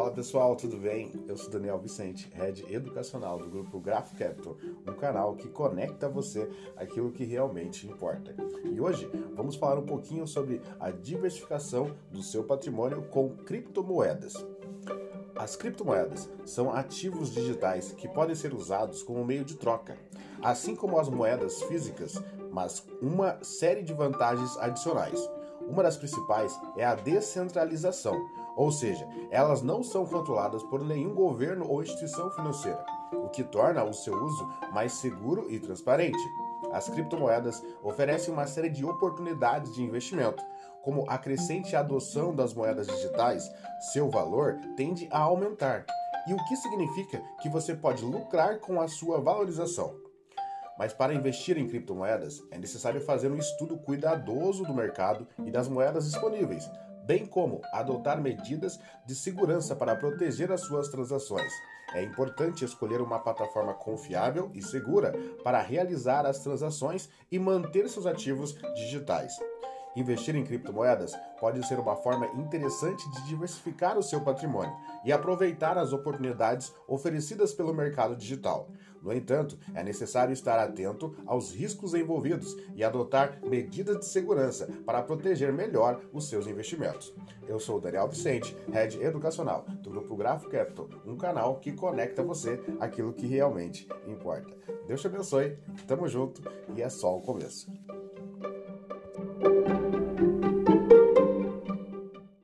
Fala pessoal, tudo bem? Eu sou Daniel Vicente, Head Educacional do grupo Graph Capital, um canal que conecta você aquilo que realmente importa. E hoje vamos falar um pouquinho sobre a diversificação do seu patrimônio com criptomoedas. As criptomoedas são ativos digitais que podem ser usados como meio de troca, assim como as moedas físicas, mas uma série de vantagens adicionais. Uma das principais é a descentralização, ou seja, elas não são controladas por nenhum governo ou instituição financeira, o que torna o seu uso mais seguro e transparente. As criptomoedas oferecem uma série de oportunidades de investimento, como a crescente adoção das moedas digitais, seu valor tende a aumentar. E o que significa que você pode lucrar com a sua valorização. Mas para investir em criptomoedas, é necessário fazer um estudo cuidadoso do mercado e das moedas disponíveis, bem como adotar medidas de segurança para proteger as suas transações. É importante escolher uma plataforma confiável e segura para realizar as transações e manter seus ativos digitais. Investir em criptomoedas pode ser uma forma interessante de diversificar o seu patrimônio e aproveitar as oportunidades oferecidas pelo mercado digital. No entanto, é necessário estar atento aos riscos envolvidos e adotar medidas de segurança para proteger melhor os seus investimentos. Eu sou Daniel Vicente, Head Educacional do Grupo Grafo Capital, um canal que conecta você aquilo que realmente importa. Deus te abençoe, tamo junto e é só o começo.